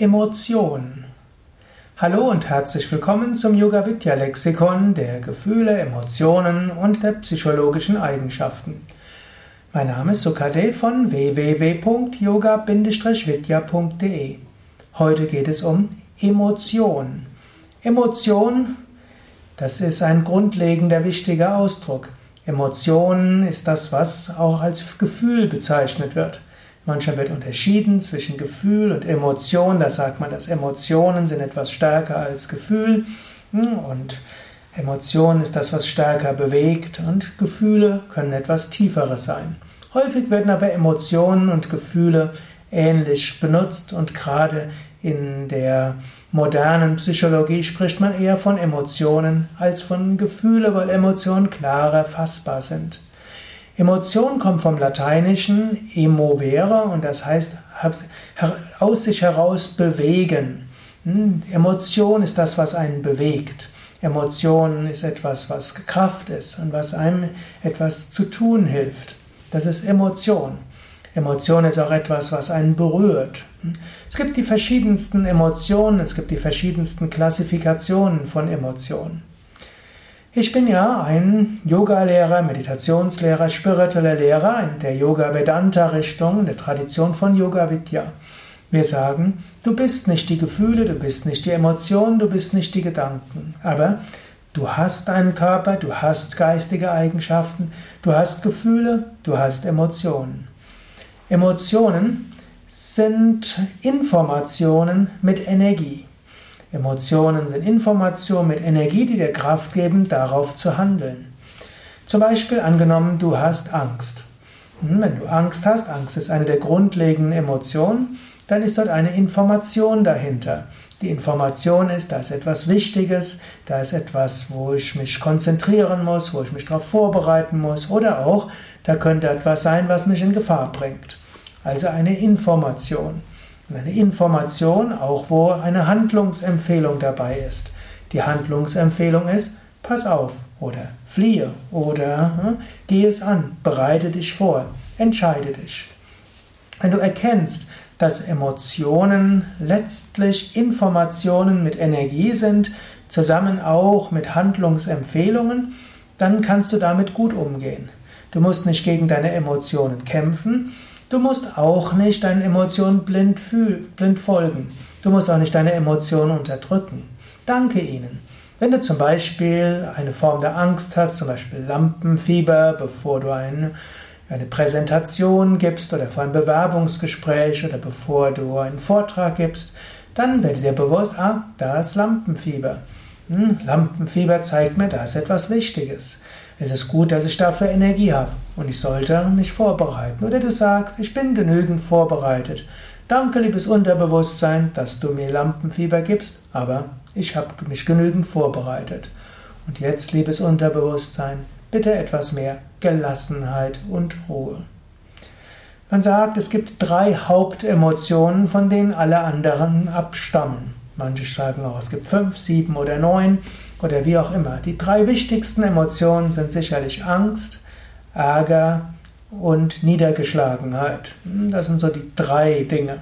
Emotion. Hallo und herzlich willkommen zum Yoga Vidya Lexikon der Gefühle, Emotionen und der psychologischen Eigenschaften. Mein Name ist Sukade von www.yoga-vidya.de. Heute geht es um Emotion. Emotion, das ist ein grundlegender wichtiger Ausdruck. Emotion ist das, was auch als Gefühl bezeichnet wird. Manchmal wird unterschieden zwischen Gefühl und Emotion. Da sagt man, dass Emotionen sind etwas stärker als Gefühl. Hm, und Emotion ist das, was stärker bewegt. Und Gefühle können etwas tieferes sein. Häufig werden aber Emotionen und Gefühle ähnlich benutzt. Und gerade in der modernen Psychologie spricht man eher von Emotionen als von Gefühle, weil Emotionen klarer fassbar sind. Emotion kommt vom Lateinischen emovere und das heißt aus sich heraus bewegen. Hm? Emotion ist das, was einen bewegt. Emotion ist etwas, was Kraft ist und was einem etwas zu tun hilft. Das ist Emotion. Emotion ist auch etwas, was einen berührt. Hm? Es gibt die verschiedensten Emotionen, es gibt die verschiedensten Klassifikationen von Emotionen. Ich bin ja ein Yoga-Lehrer, Meditationslehrer, spiritueller Lehrer in der Yoga-Vedanta-Richtung, der Tradition von Yoga Vidya. Wir sagen, du bist nicht die Gefühle, du bist nicht die Emotionen, du bist nicht die Gedanken. Aber du hast einen Körper, du hast geistige Eigenschaften, du hast Gefühle, du hast Emotionen. Emotionen sind Informationen mit Energie. Emotionen sind Informationen mit Energie, die dir Kraft geben, darauf zu handeln. Zum Beispiel angenommen, du hast Angst. Hm, wenn du Angst hast, Angst ist eine der grundlegenden Emotionen, dann ist dort eine Information dahinter. Die Information ist, da ist etwas Wichtiges, da ist etwas, wo ich mich konzentrieren muss, wo ich mich darauf vorbereiten muss oder auch, da könnte etwas sein, was mich in Gefahr bringt. Also eine Information. Eine Information, auch wo eine Handlungsempfehlung dabei ist. Die Handlungsempfehlung ist, pass auf oder fliehe oder hm, geh es an, bereite dich vor, entscheide dich. Wenn du erkennst, dass Emotionen letztlich Informationen mit Energie sind, zusammen auch mit Handlungsempfehlungen, dann kannst du damit gut umgehen. Du musst nicht gegen deine Emotionen kämpfen, Du musst auch nicht deinen Emotionen blind, blind folgen. Du musst auch nicht deine Emotionen unterdrücken. Danke ihnen. Wenn du zum Beispiel eine Form der Angst hast, zum Beispiel Lampenfieber, bevor du eine, eine Präsentation gibst oder vor ein Bewerbungsgespräch oder bevor du einen Vortrag gibst, dann werde dir bewusst, ah, da ist Lampenfieber. Hm, Lampenfieber zeigt mir, da ist etwas Wichtiges. Es ist gut, dass ich dafür Energie habe und ich sollte mich vorbereiten. Oder du sagst, ich bin genügend vorbereitet. Danke, liebes Unterbewusstsein, dass du mir Lampenfieber gibst, aber ich habe mich genügend vorbereitet. Und jetzt, liebes Unterbewusstsein, bitte etwas mehr Gelassenheit und Ruhe. Man sagt, es gibt drei Hauptemotionen, von denen alle anderen abstammen. Manche sagen auch, es gibt fünf, sieben oder neun oder wie auch immer. Die drei wichtigsten Emotionen sind sicherlich Angst, Ärger und Niedergeschlagenheit. Hm, das sind so die drei Dinge.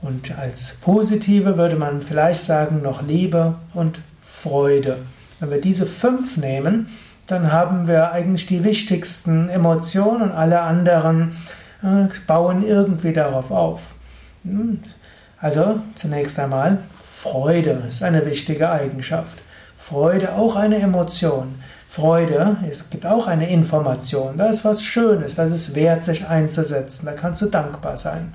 Und als positive würde man vielleicht sagen noch Liebe und Freude. Wenn wir diese fünf nehmen, dann haben wir eigentlich die wichtigsten Emotionen und alle anderen äh, bauen irgendwie darauf auf. Also zunächst einmal Freude ist eine wichtige Eigenschaft. Freude auch eine Emotion. Freude, es gibt auch eine Information. Da ist was Schönes, das ist wert, sich einzusetzen. Da kannst du dankbar sein.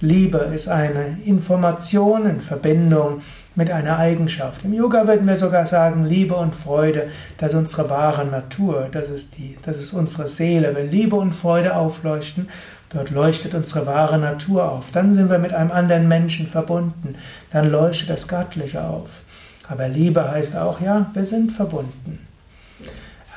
Liebe ist eine Information in Verbindung mit einer Eigenschaft. Im Yoga würden wir sogar sagen, Liebe und Freude, das ist unsere wahre Natur, das ist, die, das ist unsere Seele. Wenn Liebe und Freude aufleuchten, dort leuchtet unsere wahre Natur auf. Dann sind wir mit einem anderen Menschen verbunden. Dann leuchtet das Göttliche auf. Aber Liebe heißt auch, ja, wir sind verbunden.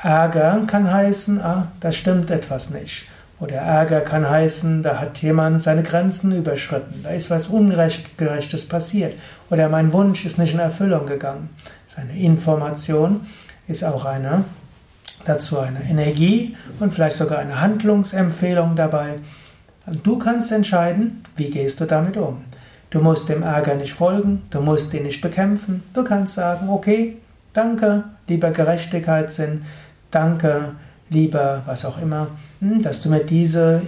Ärger kann heißen, ah, da stimmt etwas nicht. Oder Ärger kann heißen, da hat jemand seine Grenzen überschritten, da ist was Ungerechtes passiert. Oder mein Wunsch ist nicht in Erfüllung gegangen. Seine Information ist auch eine, dazu eine Energie und vielleicht sogar eine Handlungsempfehlung dabei. Du kannst entscheiden, wie gehst du damit um. Du musst dem Ärger nicht folgen, du musst ihn nicht bekämpfen. Du kannst sagen, okay, danke, lieber Gerechtigkeitssinn, danke, lieber was auch immer, hm, dass du mir diese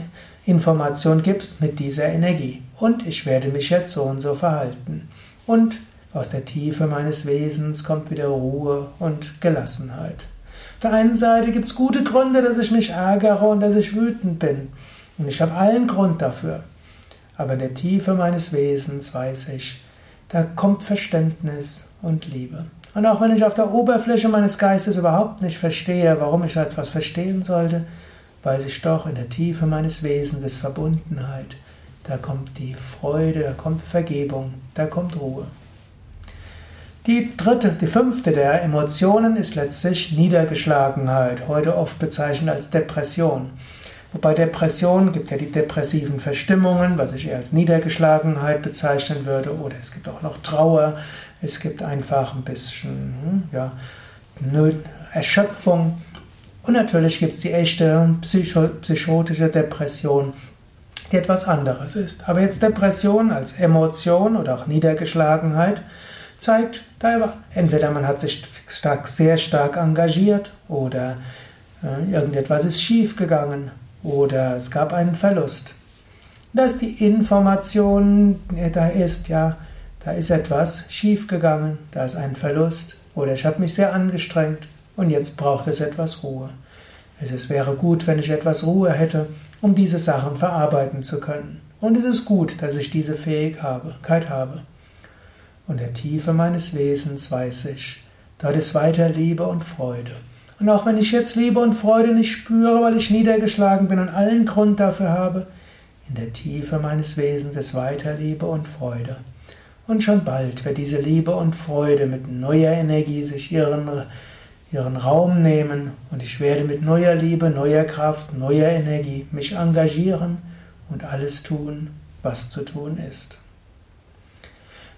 Information gibst mit dieser Energie. Und ich werde mich jetzt so und so verhalten. Und aus der Tiefe meines Wesens kommt wieder Ruhe und Gelassenheit. Auf der einen Seite gibt es gute Gründe, dass ich mich ärgere und dass ich wütend bin. Und ich habe allen Grund dafür. Aber in der Tiefe meines Wesens weiß ich, da kommt Verständnis und Liebe. Und auch wenn ich auf der Oberfläche meines Geistes überhaupt nicht verstehe, warum ich etwas verstehen sollte, weiß ich doch, in der Tiefe meines Wesens ist Verbundenheit. Da kommt die Freude, da kommt Vergebung, da kommt Ruhe. Die dritte, die fünfte der Emotionen ist letztlich Niedergeschlagenheit, heute oft bezeichnet als Depression. Wobei Depression gibt ja die depressiven Verstimmungen, was ich eher als Niedergeschlagenheit bezeichnen würde, oder es gibt auch noch Trauer, es gibt einfach ein bisschen hm, ja, Erschöpfung. Und natürlich gibt es die echte psycho psychotische Depression, die etwas anderes ist. Aber jetzt Depression als Emotion oder auch Niedergeschlagenheit zeigt, da entweder man hat sich stark, sehr stark engagiert oder äh, irgendetwas ist schiefgegangen oder es gab einen Verlust. Dass die Information äh, da ist, ja, da ist etwas schiefgegangen, da ist ein Verlust oder ich habe mich sehr angestrengt und jetzt braucht es etwas Ruhe. Es wäre gut, wenn ich etwas Ruhe hätte, um diese Sachen verarbeiten zu können. Und es ist gut, dass ich diese Fähigkeit habe. Und der Tiefe meines Wesens weiß ich, dort ist weiter Liebe und Freude. Und auch wenn ich jetzt Liebe und Freude nicht spüre, weil ich niedergeschlagen bin und allen Grund dafür habe, in der Tiefe meines Wesens ist weiter Liebe und Freude. Und schon bald wird diese Liebe und Freude mit neuer Energie sich ihren, ihren Raum nehmen und ich werde mit neuer Liebe, neuer Kraft, neuer Energie mich engagieren und alles tun, was zu tun ist.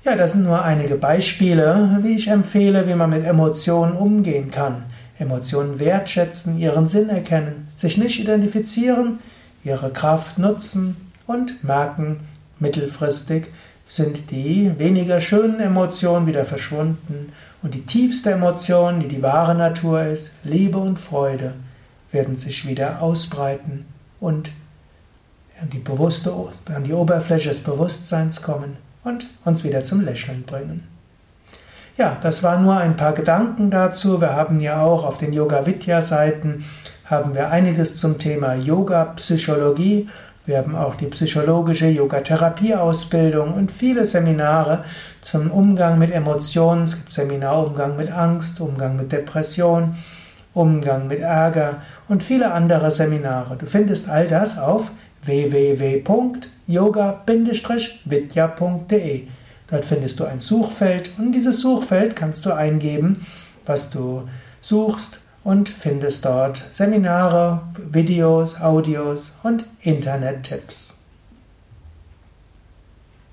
Ja, das sind nur einige Beispiele, wie ich empfehle, wie man mit Emotionen umgehen kann. Emotionen wertschätzen, ihren Sinn erkennen, sich nicht identifizieren, ihre Kraft nutzen und merken, mittelfristig sind die weniger schönen Emotionen wieder verschwunden und die tiefste Emotion, die die wahre Natur ist, Liebe und Freude, werden sich wieder ausbreiten und an die, bewusste, an die Oberfläche des Bewusstseins kommen und uns wieder zum Lächeln bringen. Ja, das waren nur ein paar Gedanken dazu. Wir haben ja auch auf den Yoga Vidya Seiten haben wir einiges zum Thema Yoga Psychologie. Wir haben auch die psychologische Yoga Therapie Ausbildung und viele Seminare zum Umgang mit Emotionen. Es gibt Seminar Umgang mit Angst, Umgang mit Depression, Umgang mit Ärger und viele andere Seminare. Du findest all das auf www.yoga-vidya.de. Dort findest du ein Suchfeld und in dieses Suchfeld kannst du eingeben, was du suchst und findest dort Seminare, Videos, Audios und Internettipps.